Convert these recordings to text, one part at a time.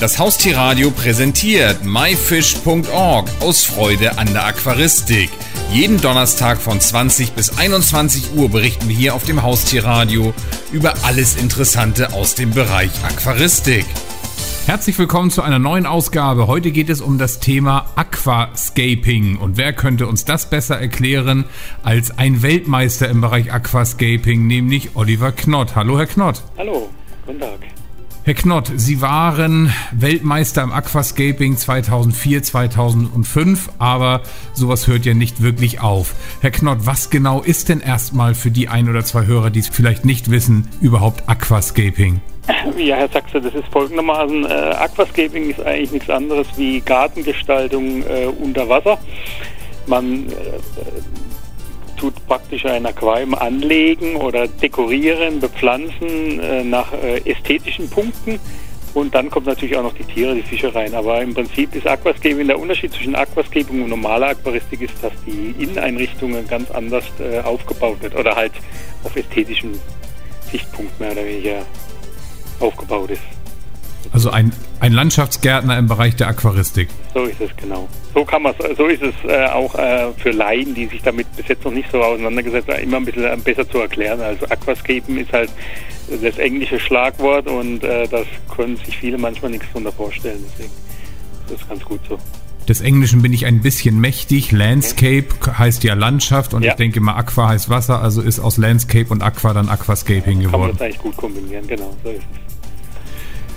Das Haustierradio präsentiert myfish.org aus Freude an der Aquaristik. Jeden Donnerstag von 20 bis 21 Uhr berichten wir hier auf dem Haustierradio über alles Interessante aus dem Bereich Aquaristik. Herzlich willkommen zu einer neuen Ausgabe. Heute geht es um das Thema Aquascaping. Und wer könnte uns das besser erklären als ein Weltmeister im Bereich Aquascaping, nämlich Oliver Knott. Hallo, Herr Knott. Hallo, guten Tag. Herr Knott, Sie waren Weltmeister im Aquascaping 2004, 2005, aber sowas hört ja nicht wirklich auf. Herr Knott, was genau ist denn erstmal für die ein oder zwei Hörer, die es vielleicht nicht wissen, überhaupt Aquascaping? Ja, Herr Sachse, das ist folgendermaßen, äh, Aquascaping ist eigentlich nichts anderes wie Gartengestaltung äh, unter Wasser. Man äh, tut praktisch ein Aquarium anlegen oder dekorieren, bepflanzen äh, nach äh, ästhetischen Punkten. Und dann kommt natürlich auch noch die Tiere, die Fische rein. Aber im Prinzip ist Aquascaping, der Unterschied zwischen Aquascaping und normaler Aquaristik ist, dass die Inneneinrichtungen ganz anders äh, aufgebaut wird oder halt auf ästhetischen Sichtpunkt mehr oder weniger aufgebaut ist. Also ein, ein Landschaftsgärtner im Bereich der Aquaristik. So ist es genau. So kann man so ist es äh, auch äh, für Laien, die sich damit bis jetzt noch nicht so auseinandergesetzt haben, immer ein bisschen äh, besser zu erklären. Also Aquascapen ist halt das englische Schlagwort und äh, das können sich viele manchmal nichts darunter vorstellen. Deswegen ist das ganz gut so. Des Englischen bin ich ein bisschen mächtig. Landscape heißt ja Landschaft und ja. ich denke mal Aqua heißt Wasser, also ist aus Landscape und Aqua dann Aquascaping ja, geworden. Kann man das eigentlich gut kombinieren, genau, so ist es.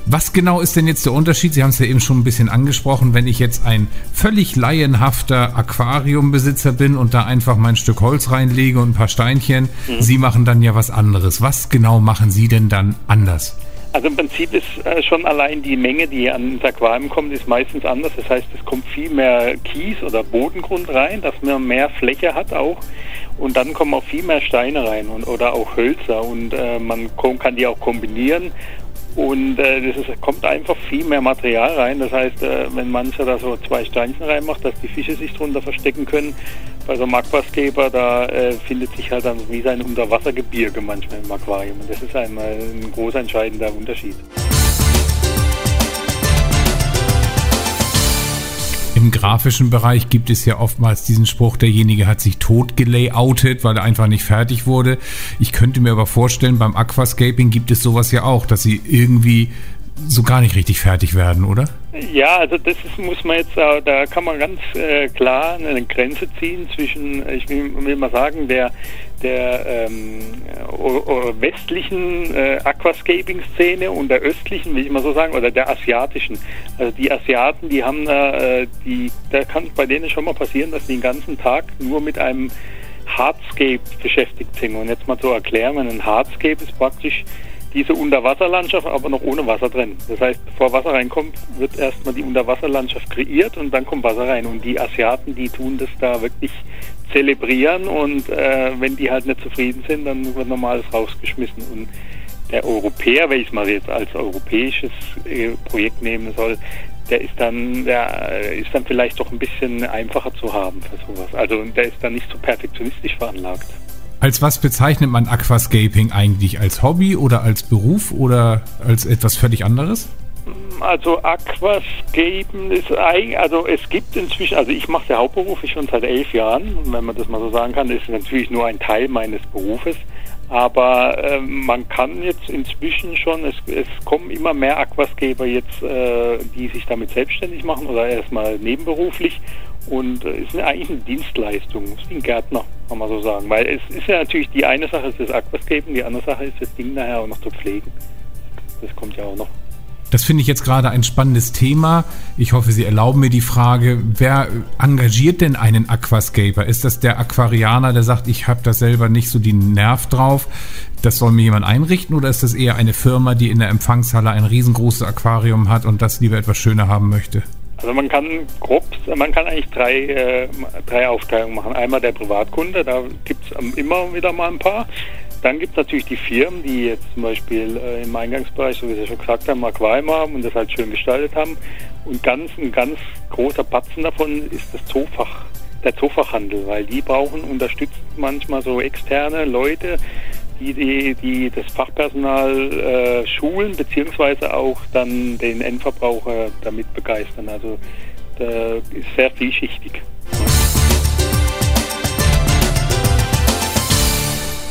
Was genau ist denn jetzt der Unterschied? Sie haben es ja eben schon ein bisschen angesprochen, wenn ich jetzt ein völlig laienhafter Aquariumbesitzer bin und da einfach mein Stück Holz reinlege und ein paar Steinchen. Mhm. Sie machen dann ja was anderes. Was genau machen Sie denn dann anders? Also im Prinzip ist äh, schon allein die Menge, die ans Aquarium kommt, ist meistens anders. Das heißt, es kommt viel mehr Kies oder Bodengrund rein, dass man mehr Fläche hat auch. Und dann kommen auch viel mehr Steine rein und, oder auch Hölzer. Und äh, man kann die auch kombinieren und äh, das ist, kommt einfach viel mehr Material rein. Das heißt, äh, wenn mancher da so zwei Steinchen reinmacht, dass die Fische sich drunter verstecken können, bei so einem Aquascaper, da äh, findet sich halt dann wie sein Unterwassergebirge manchmal im Aquarium. Und das ist einmal ein großer entscheidender Unterschied. Im grafischen Bereich gibt es ja oftmals diesen Spruch, derjenige hat sich tot gelayoutet, weil er einfach nicht fertig wurde. Ich könnte mir aber vorstellen, beim Aquascaping gibt es sowas ja auch, dass sie irgendwie so gar nicht richtig fertig werden, oder? Ja, also das ist, muss man jetzt, äh, da kann man ganz äh, klar eine Grenze ziehen zwischen, ich will, will mal sagen, der, der ähm, westlichen äh, Aquascaping-Szene und der östlichen, will ich mal so sagen, oder der asiatischen. Also die Asiaten, die haben da, äh, die, da kann bei denen schon mal passieren, dass die den ganzen Tag nur mit einem Hardscape beschäftigt sind. Und jetzt mal zu erklären, ein Hardscape ist praktisch diese Unterwasserlandschaft, aber noch ohne Wasser drin. Das heißt, bevor Wasser reinkommt, wird erstmal die Unterwasserlandschaft kreiert und dann kommt Wasser rein. Und die Asiaten, die tun das da wirklich zelebrieren und äh, wenn die halt nicht zufrieden sind, dann wird normales rausgeschmissen. Und der Europäer, wenn ich es mal jetzt als europäisches äh, Projekt nehmen soll, der ist dann, der ist dann vielleicht doch ein bisschen einfacher zu haben für sowas. Also der ist dann nicht so perfektionistisch veranlagt. Als was bezeichnet man Aquascaping eigentlich? Als Hobby oder als Beruf oder als etwas völlig anderes? Also Aquascapen ist eigentlich, also es gibt inzwischen, also ich mache ja hauptberuflich schon seit elf Jahren, wenn man das mal so sagen kann, ist natürlich nur ein Teil meines Berufes. Aber äh, man kann jetzt inzwischen schon, es, es kommen immer mehr Aquascaper jetzt, äh, die sich damit selbstständig machen oder erstmal nebenberuflich und äh, ist eigentlich eine Dienstleistung, ist wie ein Gärtner, kann man so sagen. Weil es ist ja natürlich, die eine Sache ist das Aquascapen, die andere Sache ist das Ding nachher auch noch zu pflegen. Das kommt ja auch noch. Das finde ich jetzt gerade ein spannendes Thema. Ich hoffe, Sie erlauben mir die Frage, wer engagiert denn einen Aquascaper? Ist das der Aquarianer, der sagt, ich habe da selber nicht so den Nerv drauf, das soll mir jemand einrichten? Oder ist das eher eine Firma, die in der Empfangshalle ein riesengroßes Aquarium hat und das lieber etwas schöner haben möchte? Also man kann grob, man kann eigentlich drei, äh, drei Aufteilungen machen. Einmal der Privatkunde, da gibt es immer wieder mal ein paar. Dann gibt es natürlich die Firmen, die jetzt zum Beispiel äh, im Eingangsbereich, so wie Sie schon gesagt haben, Aquarium haben und das halt schön gestaltet haben. Und ganz, ein ganz großer Batzen davon ist das Zoofach, der Zoofachhandel, weil die brauchen unterstützt manchmal so externe Leute, die, die, die das Fachpersonal äh, schulen, beziehungsweise auch dann den Endverbraucher damit begeistern. Also da ist sehr vielschichtig.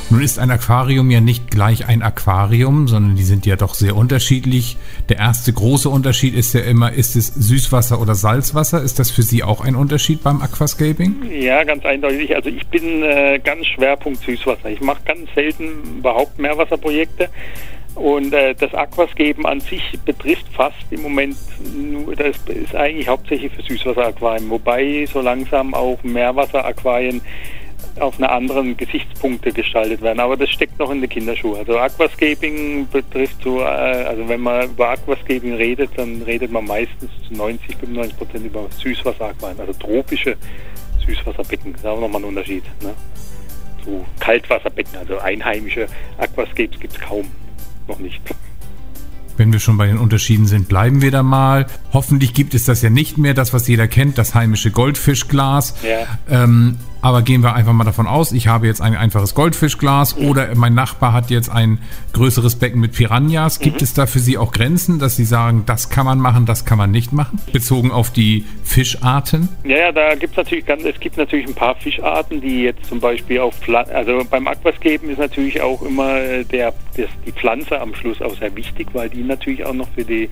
Nun ist ein Aquarium ja nicht gleich ein Aquarium, sondern die sind ja doch sehr unterschiedlich. Der erste große Unterschied ist ja immer, ist es Süßwasser oder Salzwasser? Ist das für Sie auch ein Unterschied beim Aquascaping? Ja, ganz eindeutig. Also ich bin äh, ganz Schwerpunkt Süßwasser. Ich mache ganz selten überhaupt Meerwasserprojekte. Und äh, das Aquascapen an sich betrifft fast im Moment nur, das ist eigentlich hauptsächlich für Süßwasseraquarien, wobei so langsam auch Meerwasseraquarien auf eine anderen Gesichtspunkte gestaltet werden. Aber das steckt noch in den Kinderschuhen. Also Aquascaping betrifft so, äh, also wenn man über Aquascaping redet, dann redet man meistens zu 90, 95 Prozent über Süßwasseraquarien, also tropische Süßwasserbecken. Das ist auch nochmal ein Unterschied. Ne? Zu Kaltwasserbecken, also einheimische Aquascapes gibt es kaum. Noch nicht. Wenn wir schon bei den Unterschieden sind, bleiben wir da mal. Hoffentlich gibt es das ja nicht mehr, das, was jeder kennt, das heimische Goldfischglas. Ja. Ähm, aber gehen wir einfach mal davon aus, ich habe jetzt ein einfaches Goldfischglas mhm. oder mein Nachbar hat jetzt ein größeres Becken mit Piranhas. Gibt mhm. es da für Sie auch Grenzen, dass Sie sagen, das kann man machen, das kann man nicht machen? Bezogen auf die Fischarten? Ja, ja da gibt es natürlich ganz, es gibt natürlich ein paar Fischarten, die jetzt zum Beispiel auf also beim Aquascapen ist natürlich auch immer äh, der, das, die Pflanze am Schluss auch sehr wichtig, weil die natürlich auch noch für die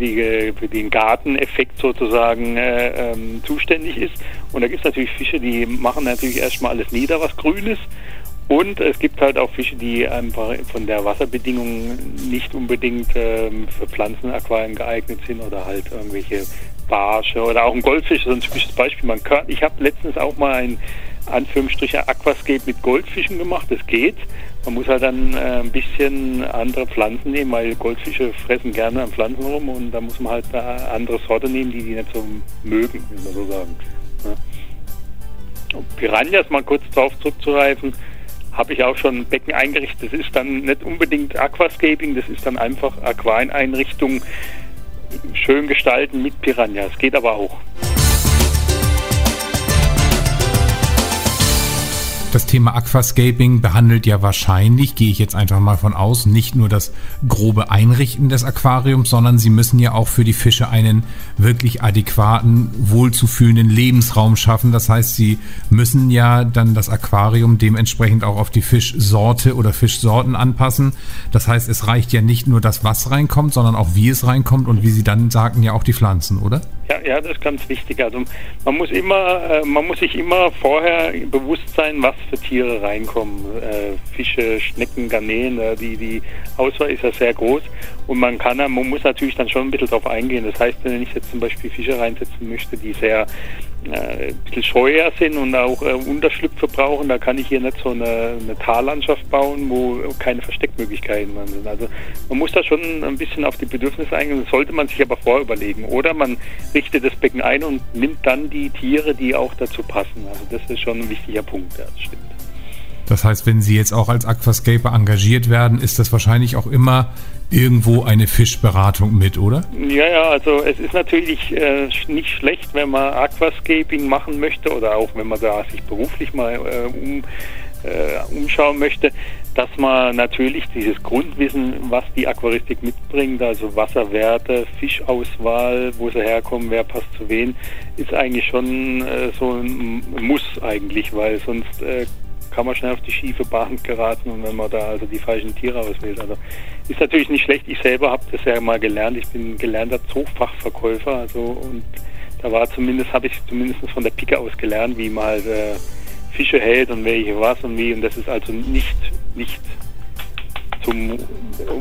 die, für den Garteneffekt sozusagen äh, ähm, zuständig ist. Und da gibt es natürlich Fische, die machen natürlich erstmal alles nieder, was grün ist. Und es gibt halt auch Fische, die einfach von der Wasserbedingung nicht unbedingt ähm, für Pflanzenaquarien geeignet sind oder halt irgendwelche Barsche oder auch ein Goldfisch, so ein typisches Beispiel. Man kann, ich habe letztens auch mal ein Anführungsstriche Aquascape mit Goldfischen gemacht, das geht. Man muss halt dann äh, ein bisschen andere Pflanzen nehmen, weil Goldfische fressen gerne an Pflanzen rum und da muss man halt eine andere Sorte nehmen, die die nicht so mögen, wie man so sagen. Piranhas, mal kurz drauf zurückzureifen, habe ich auch schon ein Becken eingerichtet. Das ist dann nicht unbedingt Aquascaping, das ist dann einfach Aquarieneinrichtung schön gestalten mit Piranhas. Geht aber auch. Das Thema Aquascaping behandelt ja wahrscheinlich, gehe ich jetzt einfach mal von aus, nicht nur das grobe Einrichten des Aquariums, sondern sie müssen ja auch für die Fische einen wirklich adäquaten, wohlzufühlenden Lebensraum schaffen. Das heißt, sie müssen ja dann das Aquarium dementsprechend auch auf die Fischsorte oder Fischsorten anpassen. Das heißt, es reicht ja nicht nur das, was reinkommt, sondern auch wie es reinkommt und wie Sie dann sagten, ja auch die Pflanzen, oder? Ja, ja, das ist ganz wichtig. Also man muss immer, äh, man muss sich immer vorher bewusst sein, was für Tiere reinkommen. Äh, Fische, Schnecken, Garnelen, die, die Auswahl ist ja sehr groß. Und man kann, man muss natürlich dann schon ein bisschen drauf eingehen. Das heißt, wenn ich jetzt zum Beispiel Fische reinsetzen möchte, die sehr äh, ein bisschen scheuer sind und auch äh, Unterschlüpfe brauchen, da kann ich hier nicht so eine, eine Tallandschaft bauen, wo keine Versteckmöglichkeiten sind. Also man muss da schon ein bisschen auf die Bedürfnisse eingehen, das sollte man sich aber vorher überlegen. Oder man richtet das Becken ein und nimmt dann die Tiere, die auch dazu passen. Also das ist schon ein wichtiger Punkt, ja, das stimmt. Das heißt, wenn Sie jetzt auch als Aquascaper engagiert werden, ist das wahrscheinlich auch immer irgendwo eine Fischberatung mit, oder? Ja, ja, also es ist natürlich äh, nicht schlecht, wenn man Aquascaping machen möchte oder auch wenn man da sich beruflich mal äh, um, äh, umschauen möchte, dass man natürlich dieses Grundwissen, was die Aquaristik mitbringt, also Wasserwerte, Fischauswahl, wo sie herkommen, wer passt zu wen, ist eigentlich schon äh, so ein Muss eigentlich, weil sonst äh, kann man schnell auf die schiefe Bahn geraten und wenn man da also die falschen Tiere auswählt. Also ist natürlich nicht schlecht. Ich selber habe das ja mal gelernt. Ich bin gelernter Zoofachverkäufer, also und da war zumindest, habe ich zumindest von der Pike aus gelernt, wie man halt äh, Fische hält und welche was und wie. Und das ist also nicht, nicht zum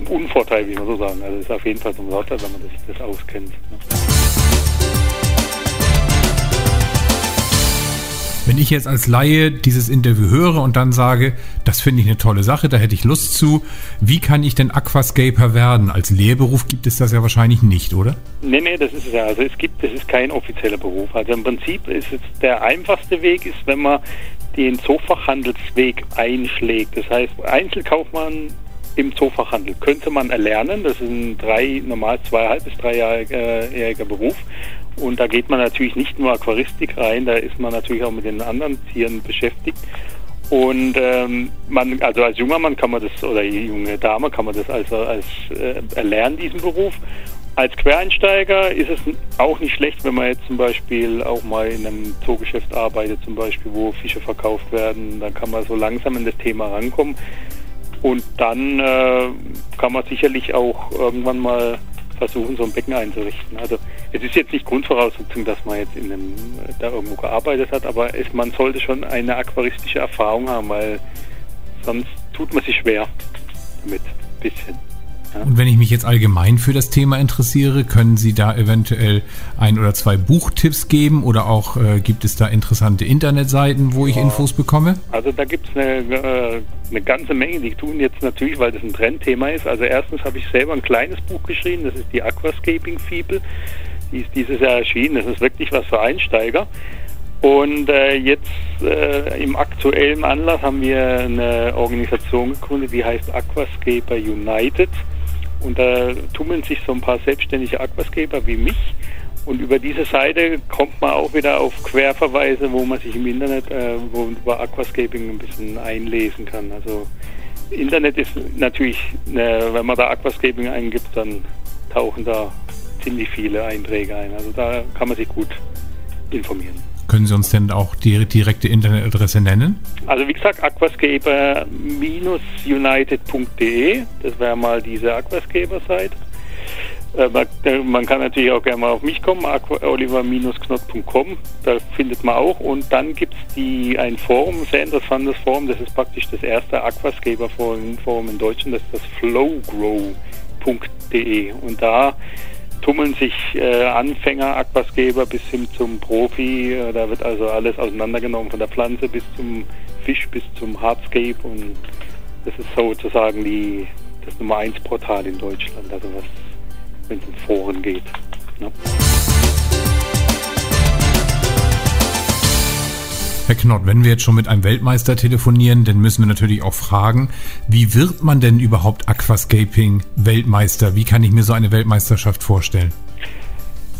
Unvorteil, wie man so sagen. Also ist auf jeden Fall zum Vorteil, wenn man das, das auskennt. Ne? Ich jetzt als Laie dieses Interview höre und dann sage, das finde ich eine tolle Sache, da hätte ich Lust zu, wie kann ich denn Aquascaper werden? Als Lehrberuf gibt es das ja wahrscheinlich nicht, oder? Nee, nee, das ist es ja. Also es gibt, das ist kein offizieller Beruf. Also im Prinzip ist es der einfachste Weg, ist, wenn man den Zoofachhandelsweg einschlägt. Das heißt, Einzelkaufmann im Zoofachhandel könnte man erlernen. Das ist ein drei, normal zweieinhalb bis dreijähriger Beruf. Und da geht man natürlich nicht nur Aquaristik rein, da ist man natürlich auch mit den anderen Tieren beschäftigt. Und ähm, man, also als junger Mann kann man das, oder junge Dame kann man das also als äh, erlernen, diesen Beruf. Als Quereinsteiger ist es auch nicht schlecht, wenn man jetzt zum Beispiel auch mal in einem Zoogeschäft arbeitet, zum Beispiel, wo Fische verkauft werden. Dann kann man so langsam in das Thema rankommen. Und dann äh, kann man sicherlich auch irgendwann mal versuchen, so ein Becken einzurichten. Also es ist jetzt nicht Grundvoraussetzung, dass man jetzt in einem, da irgendwo gearbeitet hat, aber es, man sollte schon eine aquaristische Erfahrung haben, weil sonst tut man sich schwer damit. Ein bisschen. Und wenn ich mich jetzt allgemein für das Thema interessiere, können Sie da eventuell ein oder zwei Buchtipps geben oder auch äh, gibt es da interessante Internetseiten, wo ich ja. Infos bekomme? Also da gibt es eine, äh, eine ganze Menge, die tun jetzt natürlich, weil das ein Trendthema ist. Also erstens habe ich selber ein kleines Buch geschrieben, das ist die Aquascaping Fibel. Die ist dieses Jahr erschienen. Das ist wirklich was für Einsteiger. Und äh, jetzt äh, im aktuellen Anlass haben wir eine Organisation gegründet, die heißt Aquascaper United. Und da tummeln sich so ein paar selbstständige Aquascaper wie mich. Und über diese Seite kommt man auch wieder auf Querverweise, wo man sich im Internet äh, wo, über Aquascaping ein bisschen einlesen kann. Also Internet ist natürlich, eine, wenn man da Aquascaping eingibt, dann tauchen da ziemlich viele Einträge ein. Also da kann man sich gut informieren. Können Sie uns denn auch die direkte Internetadresse nennen? Also wie gesagt, aquascaper-united.de, das wäre mal diese Aquascaper-Seite. Äh, man kann natürlich auch gerne mal auf mich kommen, oliver-knott.com, da findet man auch. Und dann gibt es ein Forum, ein sehr interessantes Forum, das ist praktisch das erste Aquascaper-Forum in Deutschland, das ist das flowgrow.de. Und da tummeln sich äh, Anfänger, Aquascaper bis hin zum Profi. Äh, da wird also alles auseinandergenommen, von der Pflanze bis zum Fisch, bis zum Hardscape. Und das ist sozusagen die, das Nummer 1 Portal in Deutschland, also was, wenn es um Foren geht. Ne? Herr Knott, wenn wir jetzt schon mit einem Weltmeister telefonieren, dann müssen wir natürlich auch fragen, wie wird man denn überhaupt Aquascaping Weltmeister? Wie kann ich mir so eine Weltmeisterschaft vorstellen?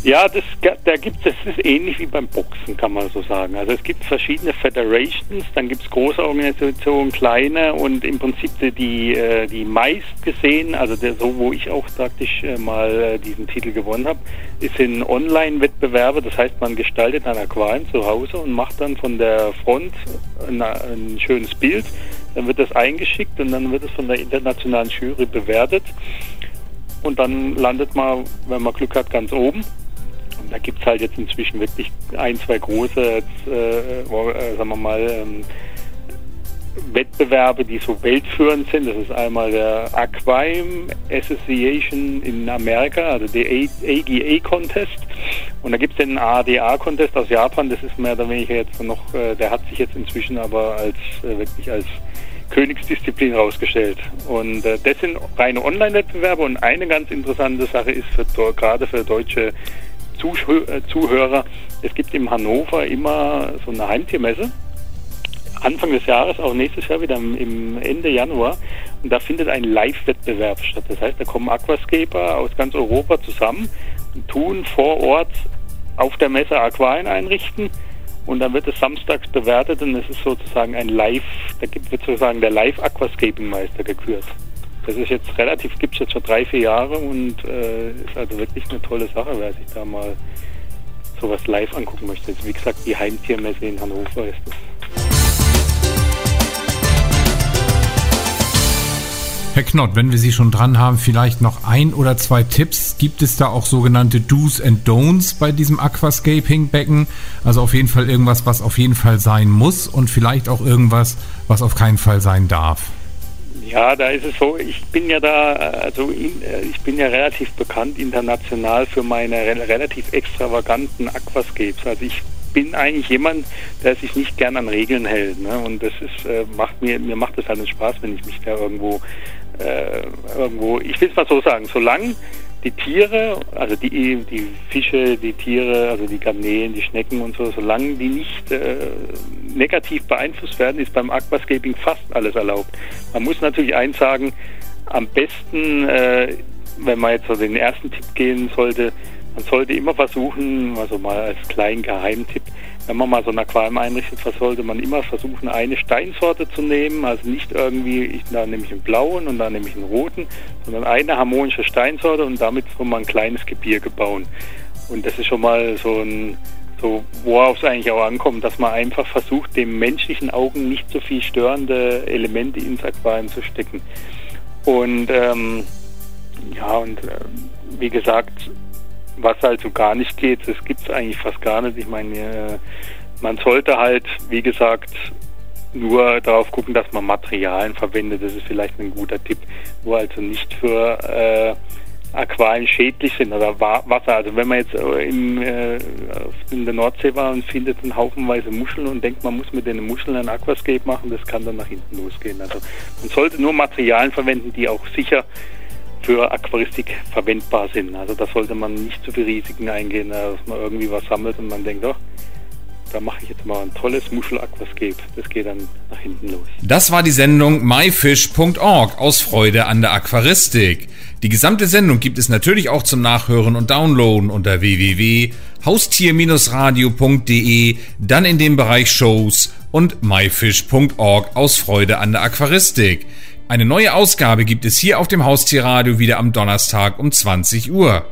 Ja, das, da gibt es, das ist ähnlich wie beim Boxen, kann man so sagen. Also es gibt verschiedene Federations, dann gibt es große Organisationen, kleine und im Prinzip die, die, äh, meist gesehen, also der, so wo ich auch praktisch äh, mal äh, diesen Titel gewonnen habe, ist in Online-Wettbewerbe, das heißt man gestaltet ein Aquarium zu Hause und macht dann von der Front ein, ein schönes Bild, dann wird das eingeschickt und dann wird es von der internationalen Jury bewertet. Und dann landet man, wenn man Glück hat, ganz oben da gibt es halt jetzt inzwischen wirklich ein, zwei große, jetzt, äh, äh, sagen wir mal, ähm, Wettbewerbe, die so weltführend sind. Das ist einmal der Aquarium Association in Amerika, also der AGA Contest. Und da gibt es den ADA Contest aus Japan. Das ist mehr oder weniger jetzt noch, äh, der hat sich jetzt inzwischen aber als äh, wirklich als Königsdisziplin rausgestellt. Und äh, das sind reine Online-Wettbewerbe. Und eine ganz interessante Sache ist für, gerade für deutsche Zuhörer, es gibt in Hannover immer so eine Heimtiermesse. Anfang des Jahres, auch nächstes Jahr wieder im Ende Januar. Und da findet ein Live-Wettbewerb statt. Das heißt, da kommen Aquascaper aus ganz Europa zusammen und tun vor Ort auf der Messe Aquarien einrichten. Und dann wird es samstags bewertet und es ist sozusagen ein Live, da wird sozusagen der Live-Aquascaping-Meister gekürt. Das ist jetzt relativ, gibt es jetzt schon drei, vier Jahre und äh, ist also wirklich eine tolle Sache, wer sich da mal sowas live angucken möchte. Also wie gesagt, die Heimtiermesse in Hannover ist das. Herr Knott, wenn wir Sie schon dran haben, vielleicht noch ein oder zwei Tipps. Gibt es da auch sogenannte Do's and Don'ts bei diesem Aquascaping-Becken? Also auf jeden Fall irgendwas, was auf jeden Fall sein muss und vielleicht auch irgendwas, was auf keinen Fall sein darf. Ja, da ist es so, ich bin ja da, also äh, ich bin ja relativ bekannt international für meine relativ extravaganten Aquascapes. Also ich bin eigentlich jemand, der sich nicht gern an Regeln hält. Ne? Und das ist, äh, macht mir, mir macht es halt Spaß, wenn ich mich da irgendwo, äh, irgendwo, ich will es mal so sagen, solange die Tiere, also die, die Fische, die Tiere, also die Garnelen, die Schnecken und so, solange die nicht äh, negativ beeinflusst werden, ist beim Aquascaping fast alles erlaubt. Man muss natürlich eins sagen, am besten, äh, wenn man jetzt so den ersten Tipp gehen sollte, man sollte immer versuchen, also mal als kleinen Geheimtipp, wenn man mal so ein Aquarium einrichtet, sollte man immer versuchen, eine Steinsorte zu nehmen. Also nicht irgendwie, ich, da nehme ich einen blauen und da nehme ich einen roten, sondern eine harmonische Steinsorte und damit soll man ein kleines Gebirge bauen. Und das ist schon mal so ein, so worauf es eigentlich auch ankommt, dass man einfach versucht, dem menschlichen Augen nicht so viel störende Elemente ins Aquarium zu stecken. Und ähm, ja, und äh, wie gesagt, was also gar nicht geht, das gibt es eigentlich fast gar nicht. Ich meine, äh, man sollte halt, wie gesagt, nur darauf gucken, dass man Materialien verwendet. Das ist vielleicht ein guter Tipp, wo also nicht für äh, Aquarien schädlich sind oder Wasser. Also wenn man jetzt äh, im, äh, in der Nordsee war und findet einen Haufenweise Muscheln und denkt, man muss mit den Muscheln ein Aquascape machen, das kann dann nach hinten losgehen. Also man sollte nur Materialien verwenden, die auch sicher für Aquaristik verwendbar sind. Also da sollte man nicht zu viel Risiken eingehen, dass man irgendwie was sammelt und man denkt, oh, da mache ich jetzt mal ein tolles Muschel-Aquascape. Das geht dann nach hinten los. Das war die Sendung myfish.org aus Freude an der Aquaristik. Die gesamte Sendung gibt es natürlich auch zum Nachhören und Downloaden unter www.haustier-radio.de, dann in dem Bereich Shows und myfish.org aus Freude an der Aquaristik. Eine neue Ausgabe gibt es hier auf dem Haustierradio wieder am Donnerstag um 20 Uhr.